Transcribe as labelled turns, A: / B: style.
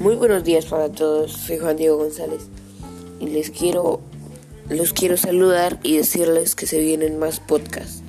A: Muy buenos días para todos, soy Juan Diego González y les quiero, los quiero saludar y decirles que se vienen más podcasts.